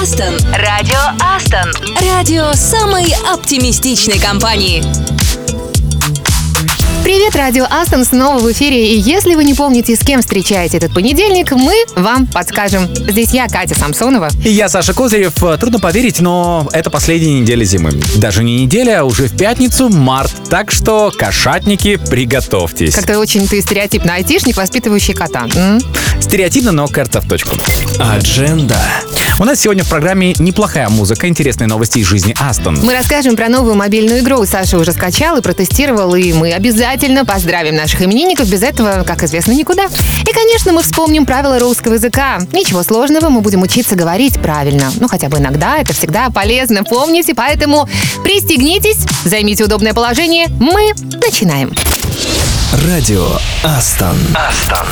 Астон. Радио Астон. Радио самой оптимистичной компании. Привет, радио Астон снова в эфире. И если вы не помните, с кем встречаете этот понедельник, мы вам подскажем. Здесь я, Катя Самсонова. И я, Саша Козырев. Трудно поверить, но это последняя неделя зимы. Даже не неделя, а уже в пятницу, март. Так что, кошатники, приготовьтесь. Как-то очень ты стереотипный айтишник, воспитывающий кота. М? Стереотипно, но карта в точку. Адженда. У нас сегодня в программе неплохая музыка, интересные новости из жизни Астон. Мы расскажем про новую мобильную игру. Саша уже скачал и протестировал, и мы обязательно поздравим наших именинников. Без этого, как известно, никуда. И, конечно, мы вспомним правила русского языка. Ничего сложного, мы будем учиться говорить правильно. Ну, хотя бы иногда, это всегда полезно, помните. Поэтому пристегнитесь, займите удобное положение. Мы начинаем. Радио Астон. Астон.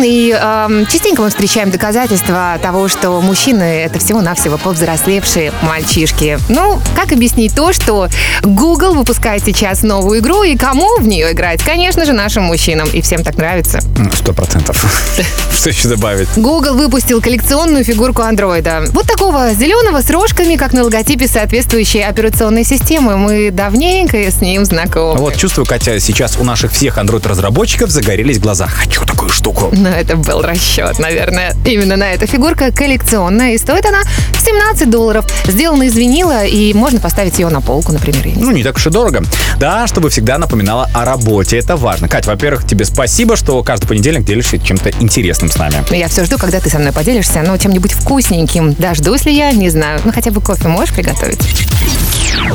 мужчин, и э, частенько мы встречаем доказательства того, что мужчины это всего-навсего повзрослевшие мальчишки. Ну, как объяснить то, что Google выпускает сейчас новую игру, и кому в нее играть? Конечно же, нашим мужчинам, и всем так нравится. Ну, сто процентов. Что еще добавить? Google выпустил коллекционную фигурку андроида. Вот такого зеленого с рожками, как на логотипе соответствующей операционной системы. Мы давненько с ним знакомы. Вот чувствую, Катя, сейчас у наших всех андроид-разработчиков загорелись глаза. Хочу такую штуку. Но это был расчет, наверное, именно на эту Фигурка коллекционная, и стоит она 17 долларов. Сделана из винила, и можно поставить ее на полку, например. Не ну, не так уж и дорого. Да, чтобы всегда напоминала о работе. Это важно. Кать, во-первых, тебе спасибо, что каждый понедельник делишься чем-то интересным с нами. Я все жду, когда ты со мной поделишься, но чем-нибудь вкусненьким. Дождусь ли я, не знаю. Ну, хотя бы кофе можешь приготовить?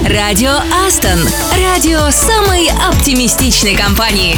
Радио Астон. Радио самой оптимистичной компании.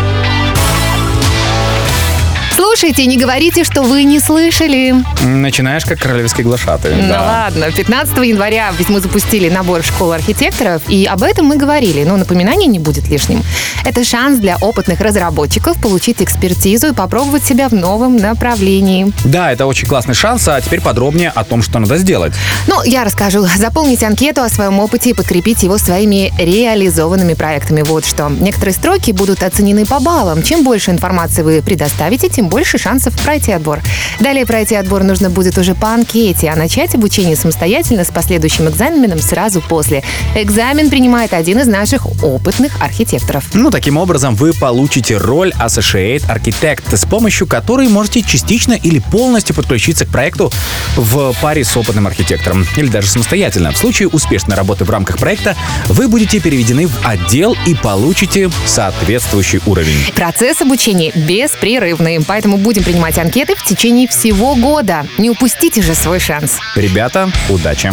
Слушайте, не говорите, что вы не слышали. Начинаешь как королевский глашатый. Ну да. ладно, 15 января ведь мы запустили набор школ архитекторов, и об этом мы говорили, но напоминание не будет лишним. Это шанс для опытных разработчиков получить экспертизу и попробовать себя в новом направлении. Да, это очень классный шанс, а теперь подробнее о том, что надо сделать. Ну, я расскажу. Заполнить анкету о своем опыте и подкрепить его своими реализованными проектами. Вот что. Некоторые строки будут оценены по баллам. Чем больше информации вы предоставите, тем больше шансов пройти отбор. Далее пройти отбор нужно будет уже по анкете, а начать обучение самостоятельно с последующим экзаменом сразу после. Экзамен принимает один из наших опытных архитекторов. Ну, таким образом, вы получите роль Associate Architect, с помощью которой можете частично или полностью подключиться к проекту в паре с опытным архитектором, или даже самостоятельно. В случае успешной работы в рамках проекта вы будете переведены в отдел и получите соответствующий уровень. Процесс обучения беспрерывный, поэтому будем принимать анкеты в течение всего года. Не упустите же свой шанс. Ребята, удачи!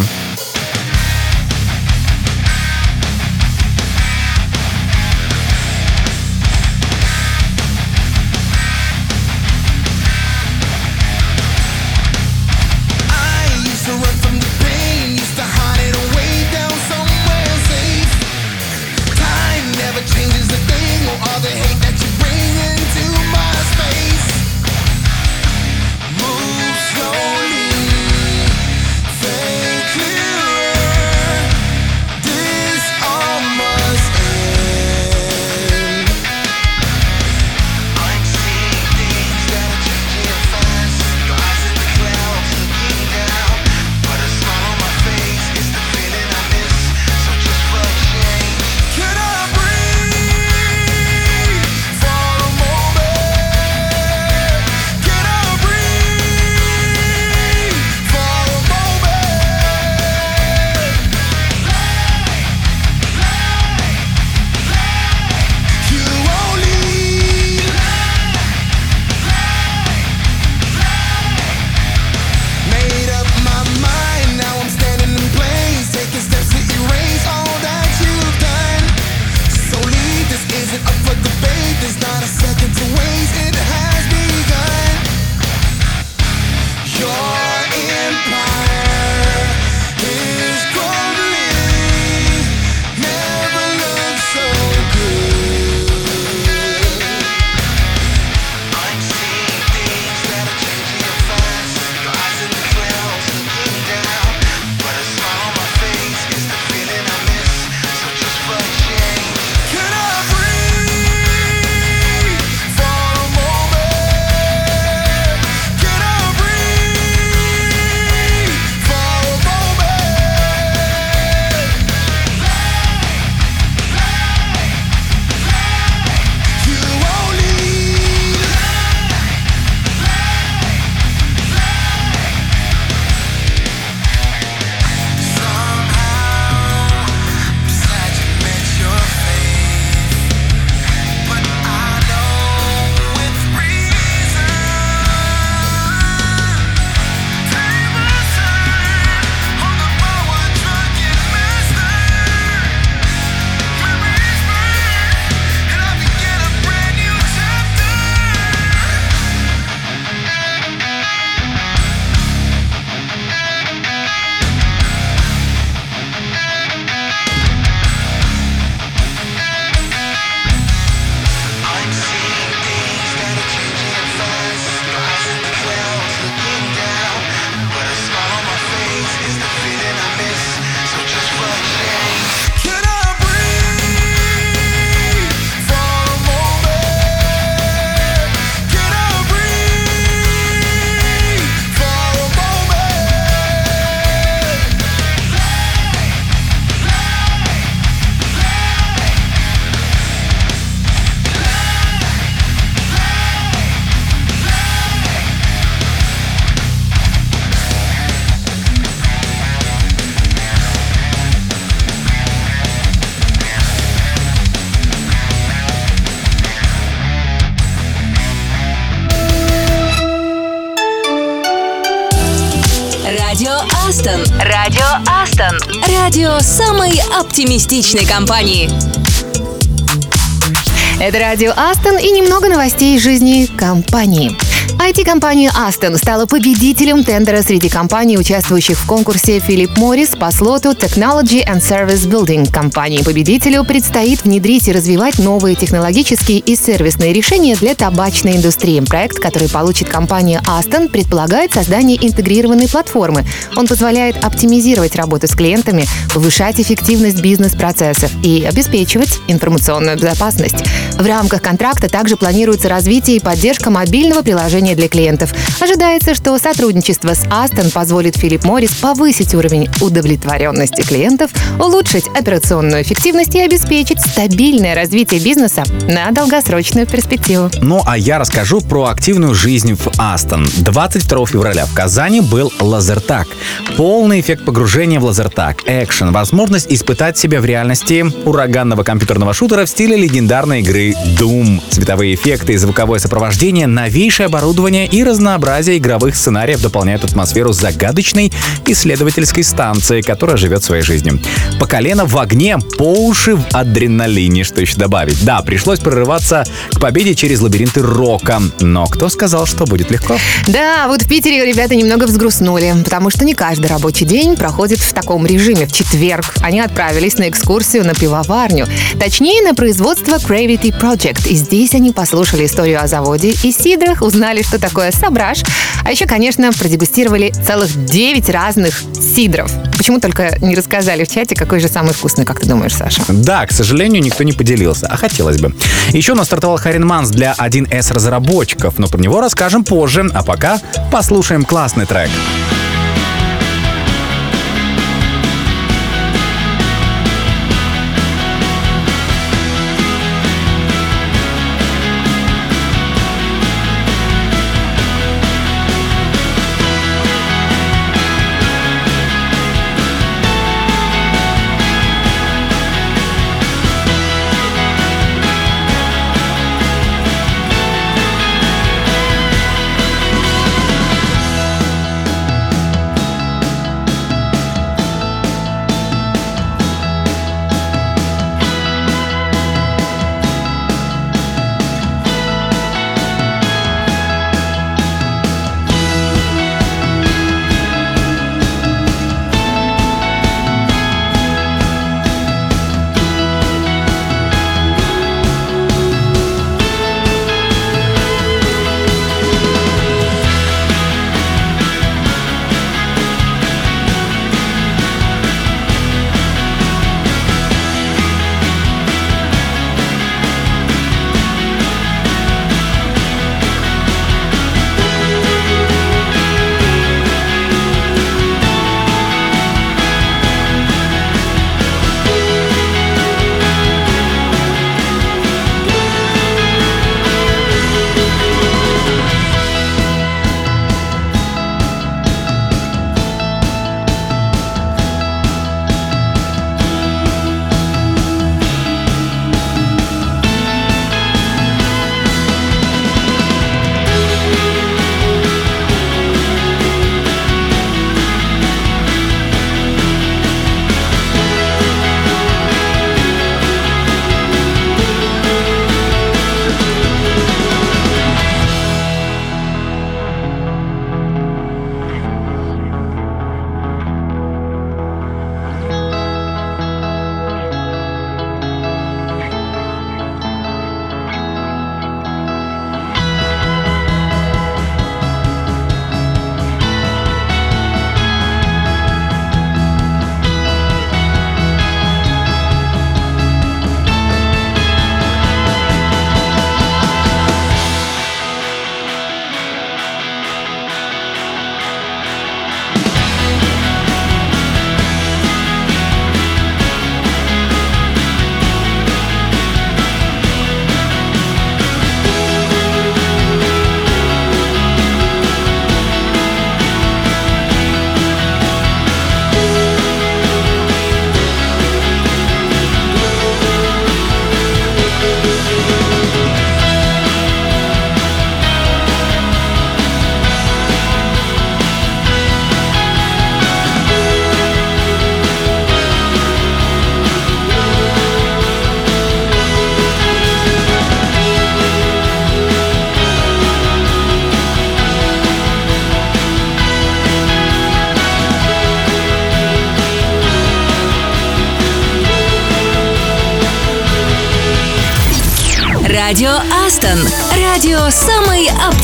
Радио самой оптимистичной компании. Это радио Астон и немного новостей из жизни компании. IT-компания Aston стала победителем тендера среди компаний, участвующих в конкурсе Philip Morris по слоту Technology and Service Building. Компании-победителю предстоит внедрить и развивать новые технологические и сервисные решения для табачной индустрии. Проект, который получит компания Aston, предполагает создание интегрированной платформы. Он позволяет оптимизировать работу с клиентами, повышать эффективность бизнес-процессов и обеспечивать информационную безопасность. В рамках контракта также планируется развитие и поддержка мобильного приложения для клиентов. Ожидается, что сотрудничество с Aston позволит Philip Morris повысить уровень удовлетворенности клиентов, улучшить операционную эффективность и обеспечить стабильное развитие бизнеса на долгосрочную перспективу. Ну а я расскажу про активную жизнь в Астон. 22 февраля в Казани был лазертаг. Полный эффект погружения в лазертаг, экшен, возможность испытать себя в реальности ураганного компьютерного шутера в стиле легендарной игры Doom. Цветовые эффекты звуковое сопровождение, новейшее оборудование и разнообразие игровых сценариев дополняют атмосферу загадочной исследовательской станции, которая живет своей жизнью. По колено в огне, по уши в адреналине, что еще добавить. Да, пришлось прорываться к победе через лабиринты рока. Но кто сказал, что будет легко? Да, вот в Питере ребята немного взгрустнули, потому что не каждый рабочий день проходит в таком режиме. В четверг они отправились на экскурсию на пивоварню, точнее на производство Gravity Project. И здесь они послушали историю о заводе и сидрах, узнали, что такое сображ, а еще, конечно, продегустировали целых 9 разных сидров. Почему только не рассказали в чате, какой же самый вкусный, как ты думаешь, Саша? Да, к сожалению, никто не поделился, а хотелось бы. Еще у нас стартовал Харин Манс для 1С разработчиков, но про него расскажем позже, а пока послушаем классный трек.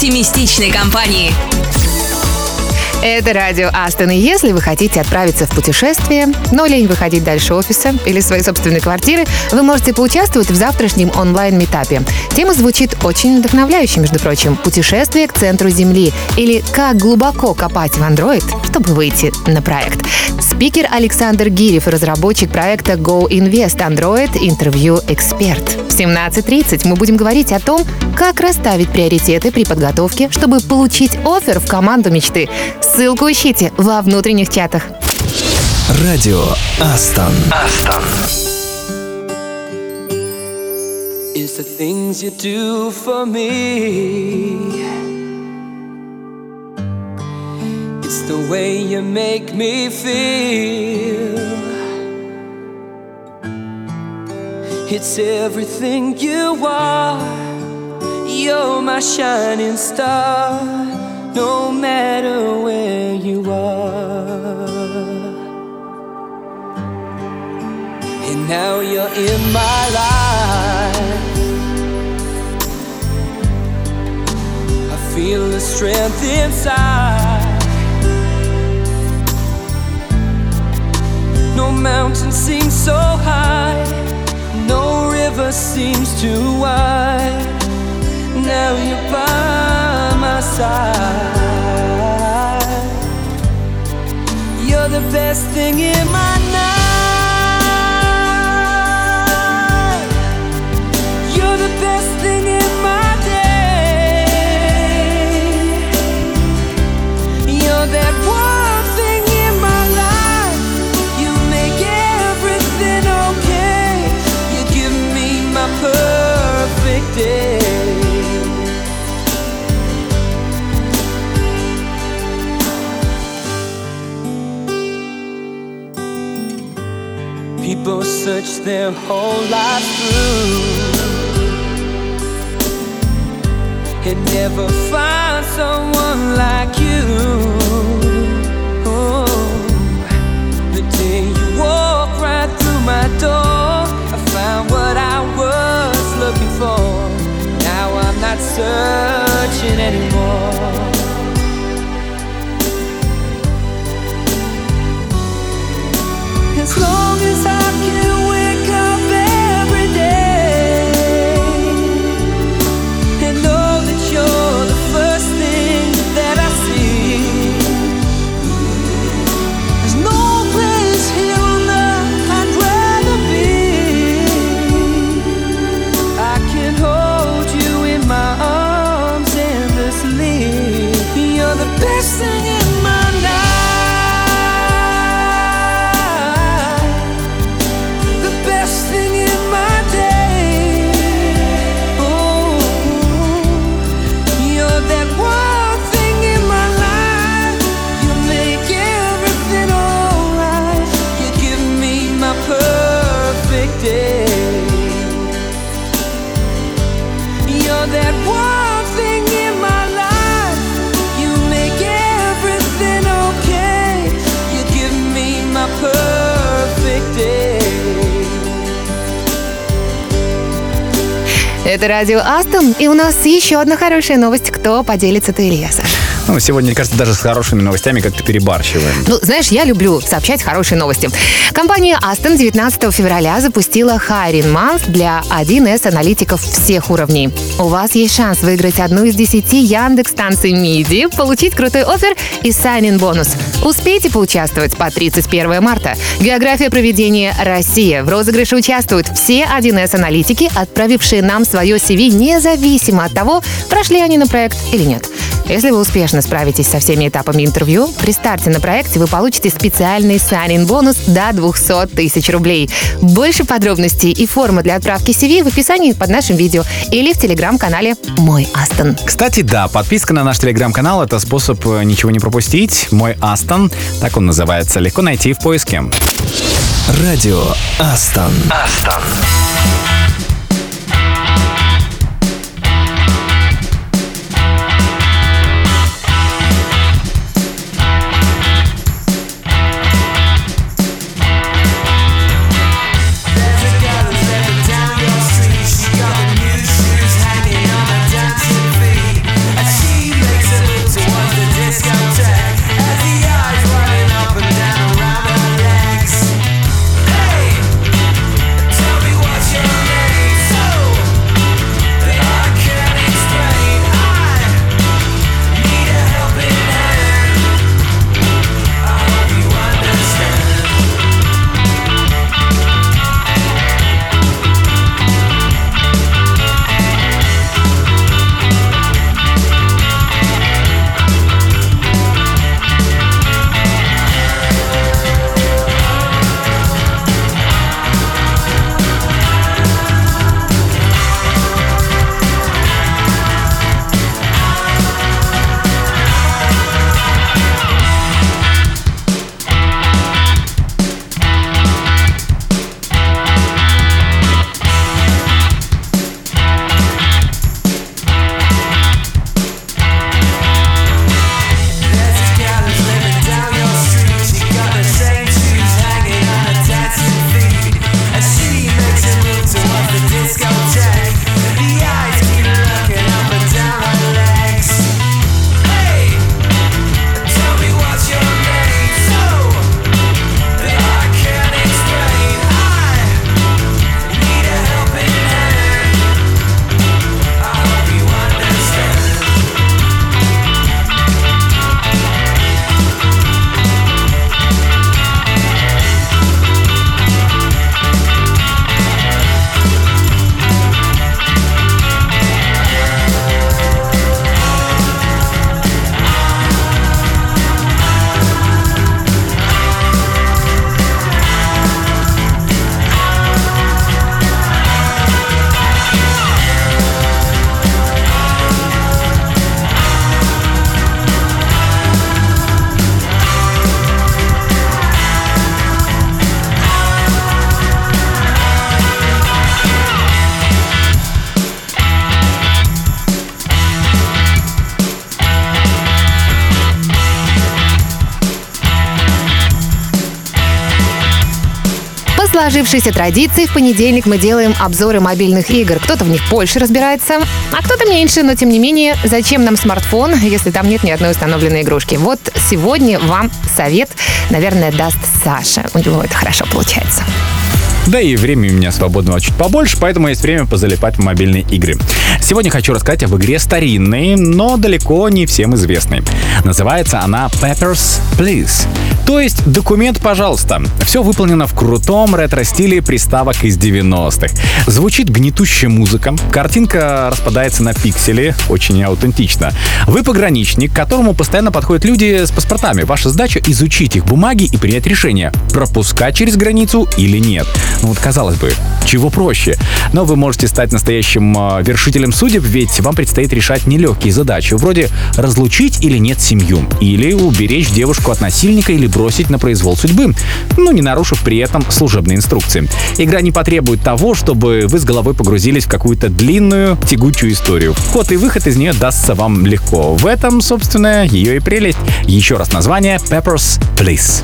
Оптимистичной компании. Это радио Астон. И если вы хотите отправиться в путешествие, но лень выходить дальше офиса или своей собственной квартиры, вы можете поучаствовать в завтрашнем онлайн-метапе. Тема звучит очень вдохновляюще, между прочим. Путешествие к центру Земли или как глубоко копать в Android, чтобы выйти на проект. Спикер Александр Гирев, разработчик проекта Go Invest Android, интервью эксперт. В 17.30 мы будем говорить о том, как расставить приоритеты при подготовке, чтобы получить офер в команду мечты. Ссылку ищите во внутренних чатах. Радио Астон. It's the things you do for me. It's the way you make me feel. It's everything you are. You're my shining star, no matter where you are. And now you're in my life. I feel the strength inside. No mountain seems so high, no river seems too wide. Now you're by side. You're the best thing in my night. People their whole life through and never find someone like you. Радио Астон, и у нас еще одна хорошая новость. Кто поделится, ты или я, Саша? Ну, сегодня, мне кажется, даже с хорошими новостями как-то перебарщиваем. Ну, знаешь, я люблю сообщать хорошие новости. Компания Aston 19 февраля запустила Hiring Month для 1С аналитиков всех уровней. У вас есть шанс выиграть одну из 10 Яндекс станций MIDI, получить крутой офер и sign бонус. Успейте поучаствовать по 31 марта. География проведения Россия. В розыгрыше участвуют все 1С аналитики, отправившие нам свое CV независимо от того, прошли они на проект или нет. Если вы успешно справитесь со всеми этапами интервью, при старте на проекте вы получите специальный sign бонус до 200 тысяч рублей. Больше подробностей и форма для отправки CV в описании под нашим видео или в телеграм-канале «Мой Астон». Кстати, да, подписка на наш телеграм-канал — это способ э, ничего не пропустить. Мой Астон, так он называется, легко найти в поиске. Радио Астон. There's сложившейся традиции в понедельник мы делаем обзоры мобильных игр. Кто-то в них больше разбирается, а кто-то меньше, но тем не менее, зачем нам смартфон, если там нет ни одной установленной игрушки? Вот сегодня вам совет, наверное, даст Саша. У него это хорошо получается. Да и времени у меня свободного чуть побольше, поэтому есть время позалипать в мобильные игры. Сегодня хочу рассказать об игре старинной, но далеко не всем известной. Называется она Peppers, Please. То есть документ, пожалуйста. Все выполнено в крутом ретро-стиле приставок из 90-х. Звучит гнетущая музыка, картинка распадается на пиксели, очень аутентично. Вы пограничник, к которому постоянно подходят люди с паспортами. Ваша задача изучить их бумаги и принять решение, пропускать через границу или нет. Ну вот казалось бы, чего проще. Но вы можете стать настоящим э, вершителем судеб, ведь вам предстоит решать нелегкие задачи, вроде разлучить или нет семью, или уберечь девушку от насильника или бросить на произвол судьбы, ну не нарушив при этом служебные инструкции. Игра не потребует того, чтобы вы с головой погрузились в какую-то длинную, тягучую историю. Вход и выход из нее дастся вам легко. В этом, собственно, ее и прелесть. Еще раз название Peppers Please.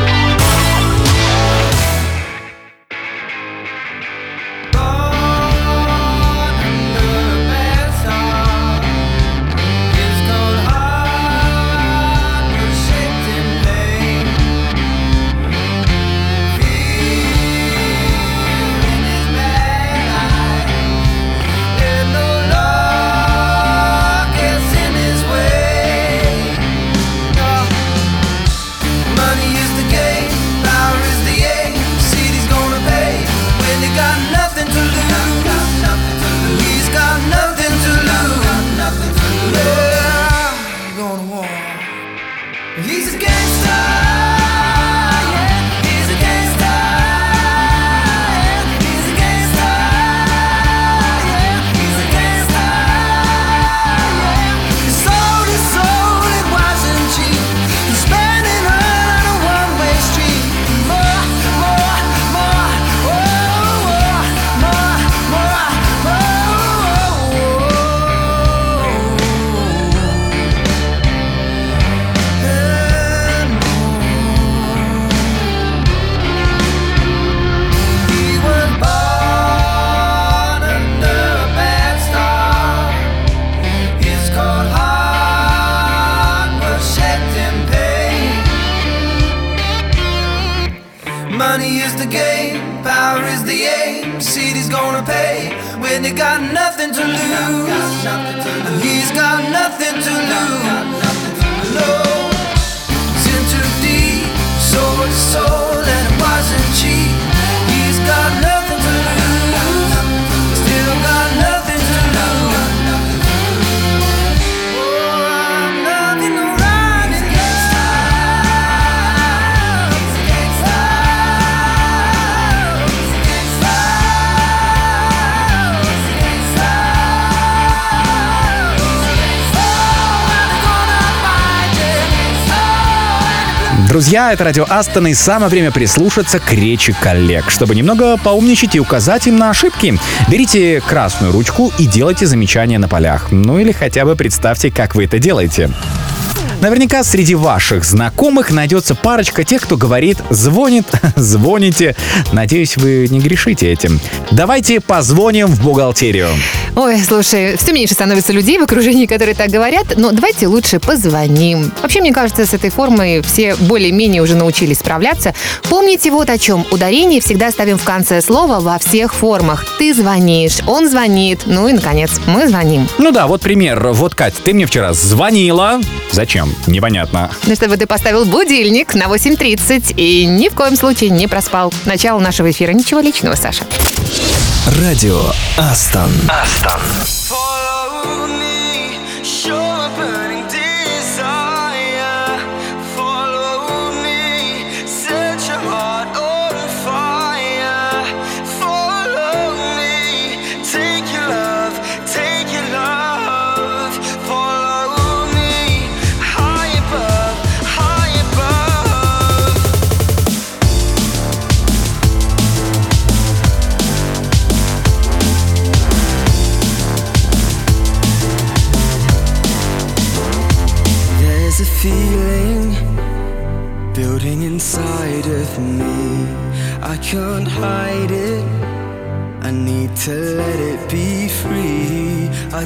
Друзья, это радио Астон, и самое время прислушаться к речи коллег, чтобы немного поумничать и указать им на ошибки. Берите красную ручку и делайте замечания на полях. Ну или хотя бы представьте, как вы это делаете. Наверняка среди ваших знакомых найдется парочка тех, кто говорит «звонит», «звоните». Надеюсь, вы не грешите этим. Давайте позвоним в бухгалтерию. Ой, слушай, все меньше становится людей в окружении, которые так говорят, но давайте лучше позвоним. Вообще, мне кажется, с этой формой все более-менее уже научились справляться. Помните вот о чем. Ударение всегда ставим в конце слова во всех формах. Ты звонишь, он звонит, ну и, наконец, мы звоним. Ну да, вот пример. Вот, Кать, ты мне вчера звонила. Зачем? Непонятно. Ну, чтобы ты поставил будильник на 8.30 и ни в коем случае не проспал. Начало нашего эфира. Ничего личного, Саша. Радио Астон. Астон.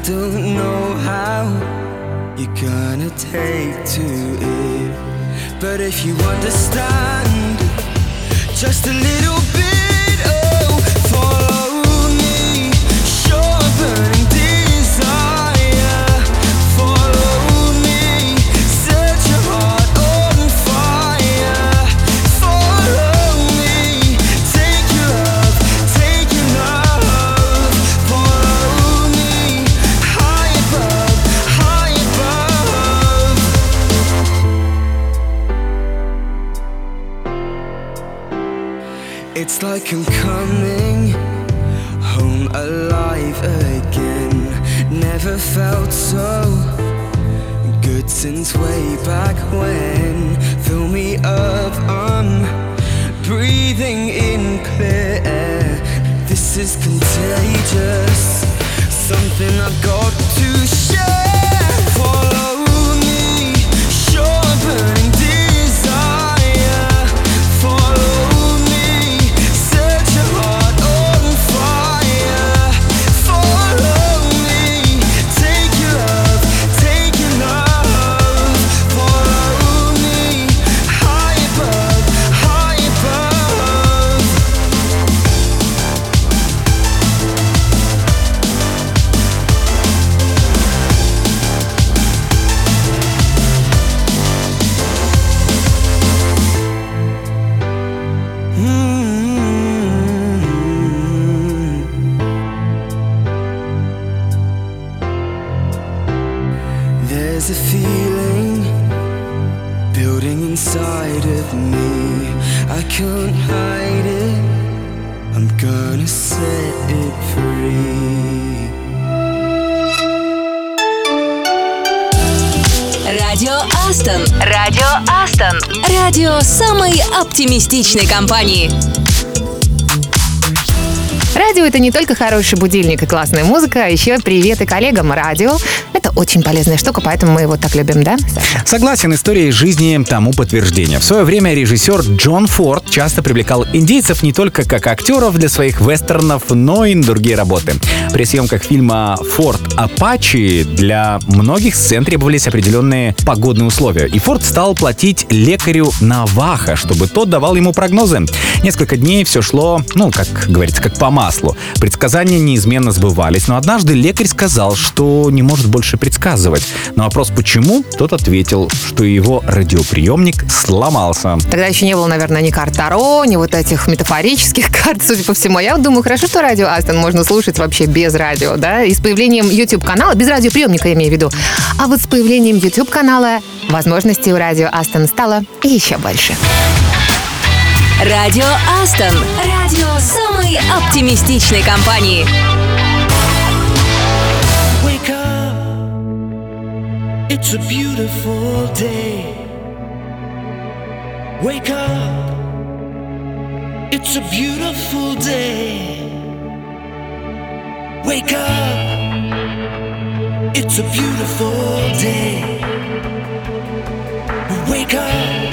Don't know how you're gonna take to it. But if you understand just a little bit, Радио самой оптимистичной компании. Радио — это не только хороший будильник и классная музыка, а еще привет и коллегам радио. Очень полезная штука, поэтому мы его так любим, да, Саша? Согласен, история из жизни тому подтверждение. В свое время режиссер Джон Форд часто привлекал индейцев не только как актеров для своих вестернов, но и на другие работы. При съемках фильма «Форд Апачи» для многих сцен требовались определенные погодные условия, и Форд стал платить лекарю Наваха, чтобы тот давал ему прогнозы. Несколько дней все шло, ну, как говорится, как по маслу. Предсказания неизменно сбывались, но однажды лекарь сказал, что не может больше предсказывать. На вопрос «почему?» тот ответил, что его радиоприемник сломался. Тогда еще не было, наверное, ни карт Таро, ни вот этих метафорических карт, судя по всему. Я вот думаю, хорошо, что радио Астон можно слушать вообще без радио, да? И с появлением YouTube-канала, без радиоприемника, я имею в виду. А вот с появлением YouTube-канала возможностей у радио Астон стало еще больше. Радио Астон. Радио самой оптимистичной компании. It's a beautiful day. Wake up, it's a beautiful day. Wake up, it's a beautiful day. Wake up,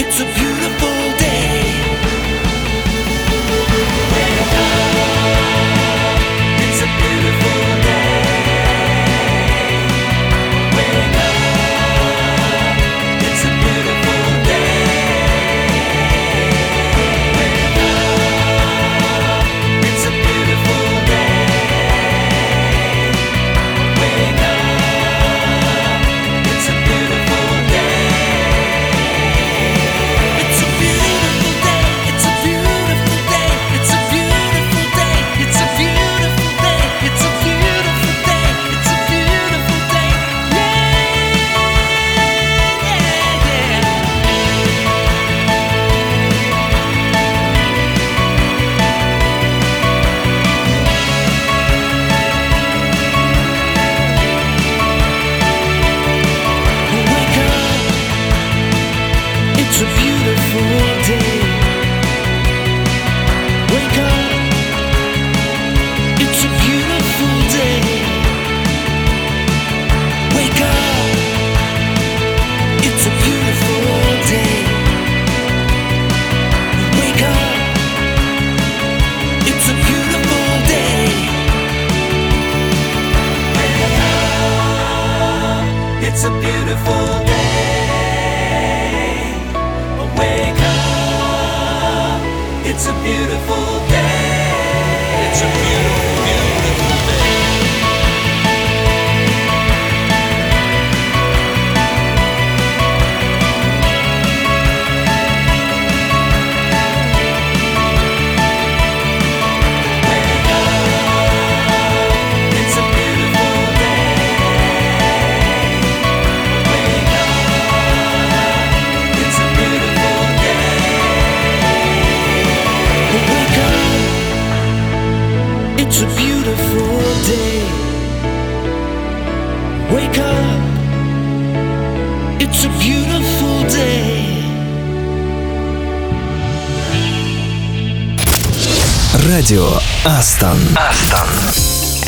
it's a beautiful day. Астон.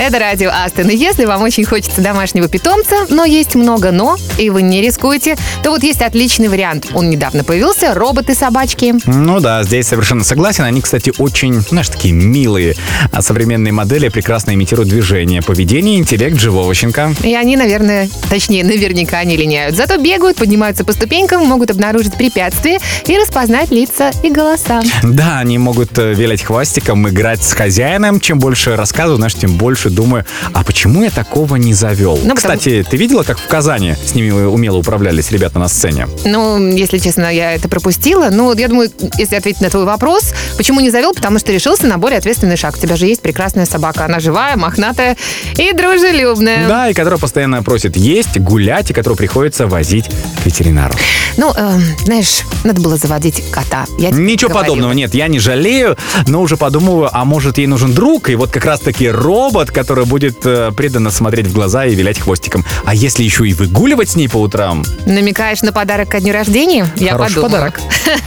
Это радио Астон. И если вам очень хочется домашнего питомца, но есть много «но», и вы не рискуете, то вот есть отличный вариант. Он недавно появился – роботы-собачки. Ну да, здесь совершенно согласен. Они, кстати, очень, знаешь, такие милые. А современные модели прекрасно имитируют движение, поведение интеллект живого щенка. И они, наверное, точнее, наверняка не линяют. Зато бегают, поднимаются по ступенькам, могут обнаружить препятствия и распознать лица и голоса. Да, они могут э, вилять хвостиком, играть с хозяином. Чем больше рассказываю, знаешь, тем больше думаю, а почему я такого не завел? Ну, потому- Кстати, ты видела, как в Казани с ними умело управлялись ребята на сцене? Ну, если честно, я это пропустила. Ну, я думаю, если ответить на твой вопрос, почему не завел? Потому что решился на более ответственный шаг. У тебя же есть прекрасная собака. Она живая, мохнатая и дружелюбная. Да, и которая постоянно просит есть, гулять, и которую приходится возить к ветеринару. Ну, эм, знаешь, надо было заводить кота. Я Ничего говорила. подобного, нет, я не жалею, но уже подумываю, а может ей нужен друг, и вот как раз-таки робот, который будет э, преданно смотреть в глаза и вилять хвостиком. А если еще и выгуливать с ней по утрам? Намекаешь на подарок ко дню рождения? Я Хороший подумала. подарок.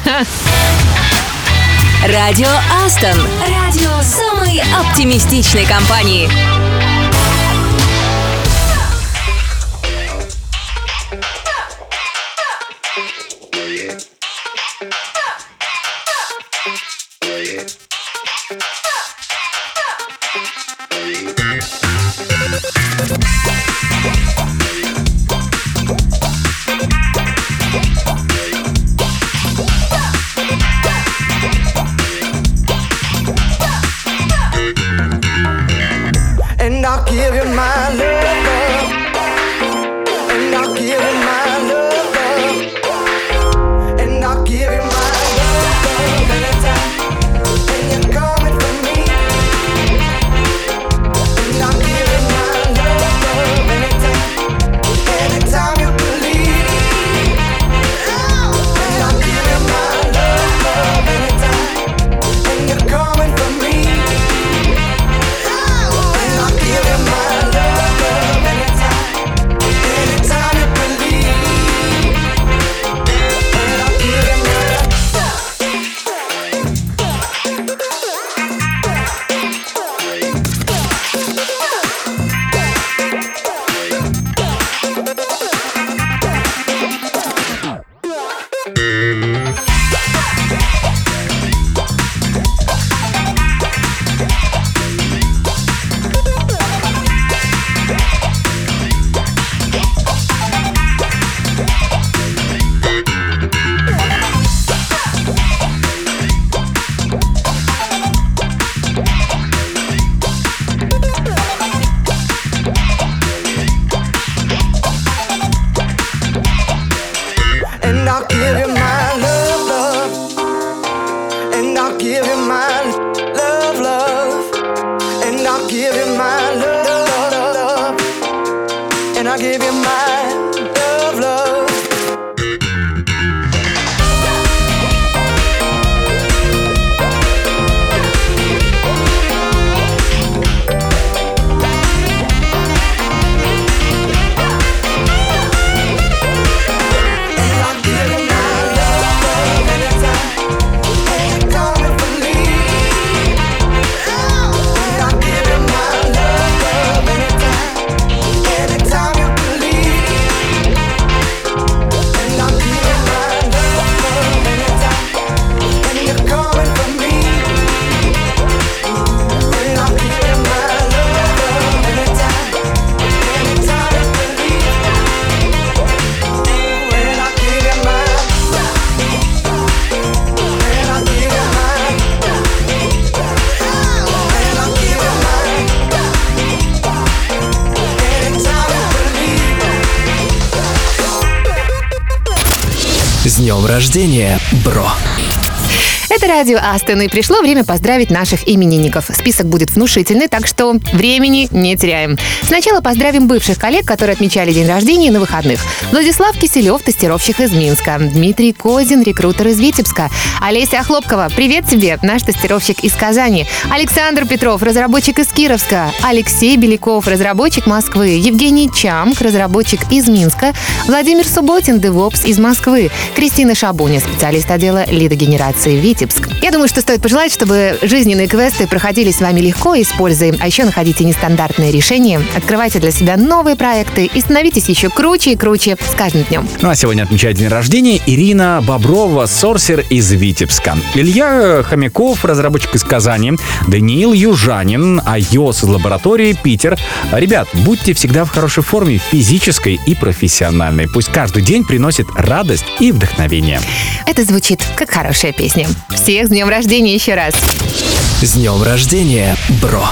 Радио Астон. Радио самой оптимистичной компании. I'll give you my love. And I'll give you my love. Рождения, бро! Это радио Астон, и пришло время поздравить наших именинников. Список будет внушительный, так что времени не теряем. Сначала поздравим бывших коллег, которые отмечали день рождения на выходных. Владислав Киселев, тестировщик из Минска. Дмитрий Козин, рекрутер из Витебска. Олеся Охлопкова, привет тебе, наш тестировщик из Казани. Александр Петров, разработчик из Кировска. Алексей Беляков, разработчик Москвы. Евгений Чамк, разработчик из Минска. Владимир Субботин, DevOps из Москвы. Кристина Шабуня, специалист отдела лидогенерации Витебск. Я думаю, что стоит пожелать, чтобы жизненные квесты проходили с вами легко и с пользой. А еще находите нестандартные решения, открывайте для себя новые проекты и становитесь еще круче и круче с каждым днем. Ну а сегодня отмечает день рождения Ирина Боброва, сорсер из Витебска. Илья Хомяков, разработчик из Казани. Даниил Южанин, iOS из лаборатории Питер. Ребят, будьте всегда в хорошей форме, физической и профессиональной. Пусть каждый день приносит радость и вдохновение. Это звучит как хорошая песня. Всех с днем рождения еще раз. С днем рождения, бро!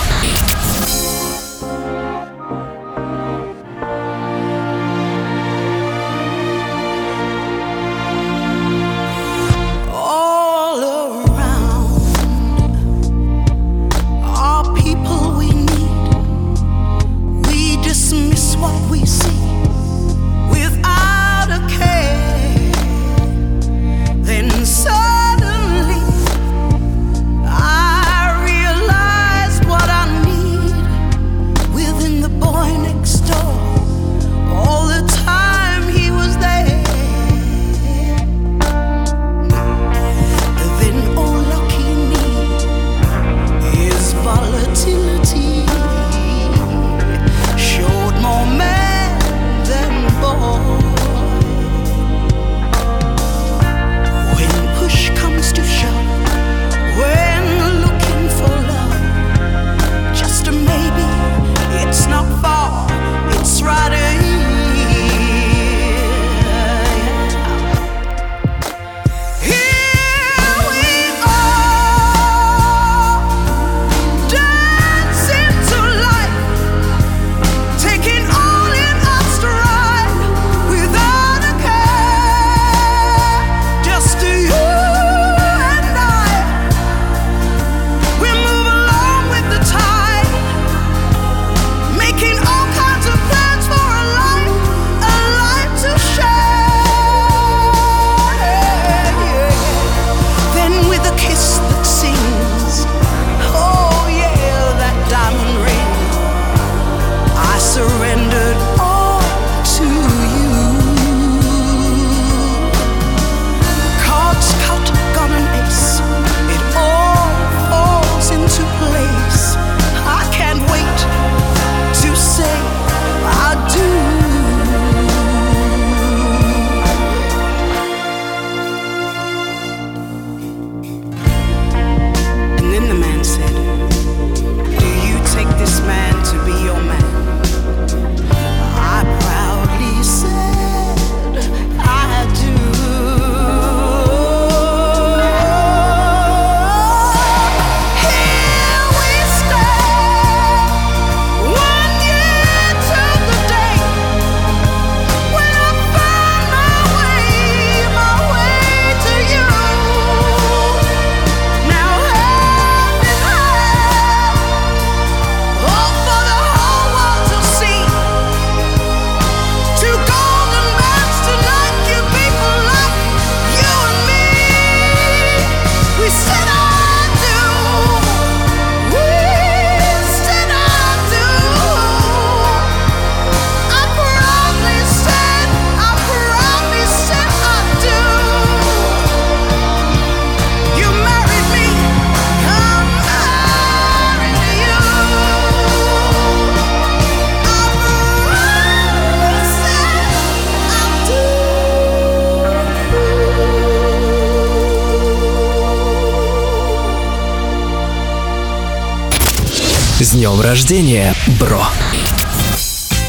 Днем рождения, бро!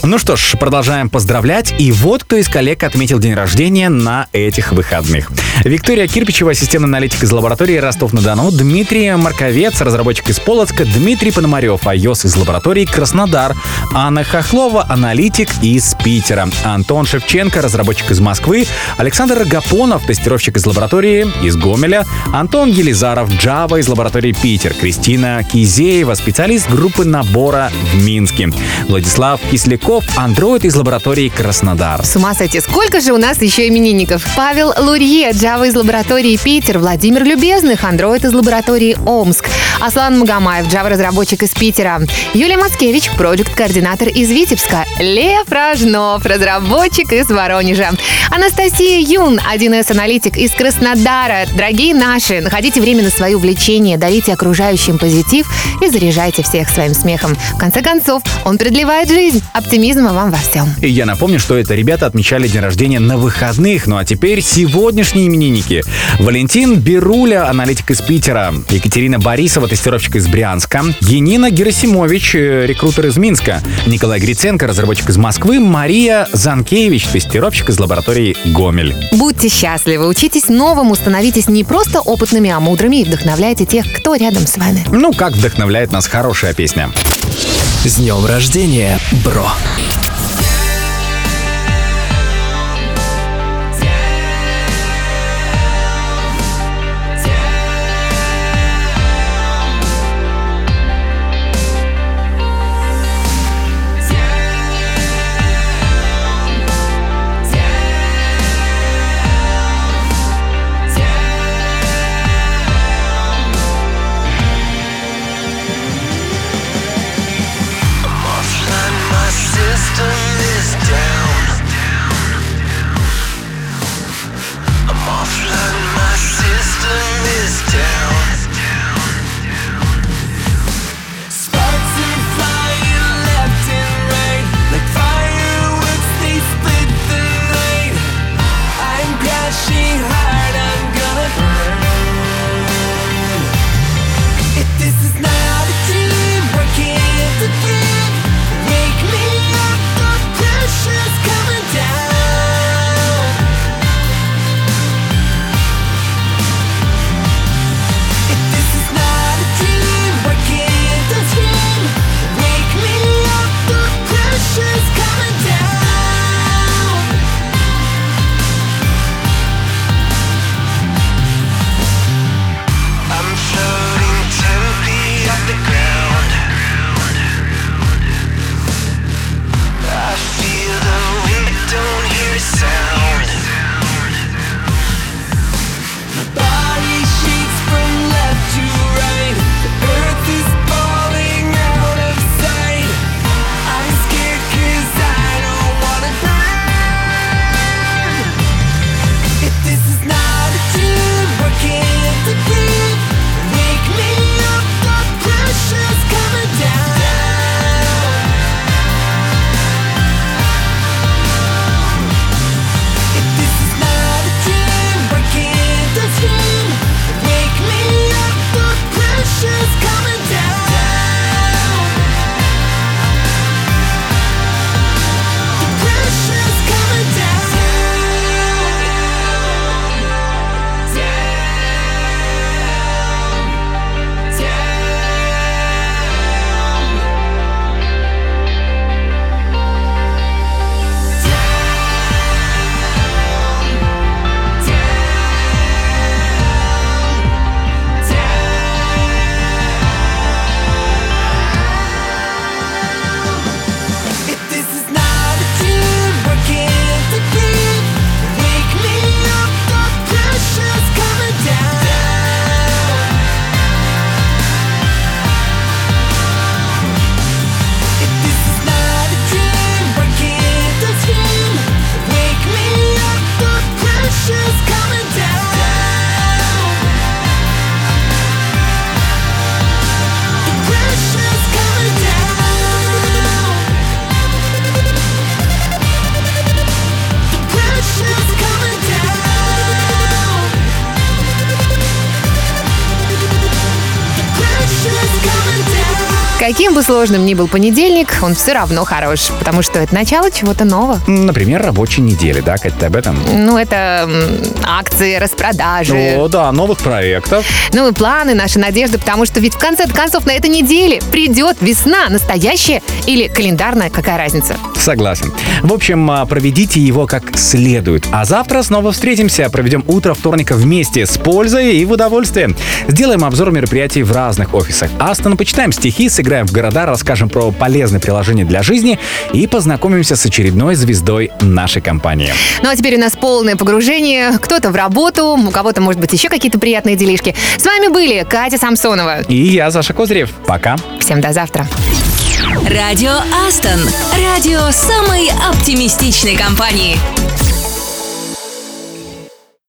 Ну что ж, продолжаем поздравлять. И вот кто из коллег отметил день рождения на этих выходных. Виктория Кирпичева, системный аналитик из лаборатории Ростов-на-Дону, Дмитрий Марковец, разработчик из Полоцка, Дмитрий Пономарев, iOS из лаборатории Краснодар, Анна Хохлова, аналитик из Питера, Антон Шевченко, разработчик из Москвы, Александр Гапонов, тестировщик из лаборатории из Гомеля, Антон Елизаров, Java из лаборатории Питер, Кристина Кизеева, специалист группы набора в Минске, Владислав Кисляков, андроид из лаборатории Краснодар. С ума сойти, сколько же у нас еще именинников? Павел Лурье, Java из лаборатории Питер, Владимир Любезных, Android из лаборатории Омск, Аслан Магомаев, Java-разработчик из Питера, Юлия Мацкевич, проект-координатор из Витебска, Лев Рожнов, разработчик из Воронежа, Анастасия Юн, 1С-аналитик из Краснодара. Дорогие наши, находите время на свои увлечения, дарите окружающим позитив и заряжайте всех своим смехом. В конце концов, он продлевает жизнь. Оптимизма вам во всем. И я напомню, что это ребята отмечали день рождения на выходных. Ну а теперь сегодняшние именинники. Валентин Беруля, аналитик из Питера. Екатерина Борисова, тестировщик из Брянска. Енина Герасимович, э, рекрутер из Минска. Николай Гриценко, разработчик из Москвы. Мария Занкевич, тестировщик из лаборатории Гомель. Будьте счастливы, учитесь новому, становитесь не просто опытными, а мудрыми и вдохновляйте тех, кто рядом с вами. Ну, как вдохновляет нас хорошая песня. С днем рождения, бро! Каким бы сложным ни был понедельник, он все равно хорош, потому что это начало чего-то нового. Например, рабочей недели, да, Катя, ты об этом? Ну, это акции, распродажи. О, да, новых проектов. Ну и планы, наши надежды, потому что ведь в конце концов на этой неделе придет весна, настоящая или календарная, какая разница? Согласен. В общем, а, проведите его как следует. А завтра снова встретимся. Проведем утро вторника вместе с пользой и в удовольствие. Сделаем обзор мероприятий в разных офисах. Астон, почитаем стихи, сыграем в города, расскажем про полезные приложения для жизни и познакомимся с очередной звездой нашей компании. Ну а теперь у нас полное погружение. Кто-то в работу, у кого-то, может быть, еще какие-то приятные делишки. С вами были Катя Самсонова. И я, Саша Козырев. Пока. Всем до завтра. Радио Астон. Радио самой оптимистичной компании.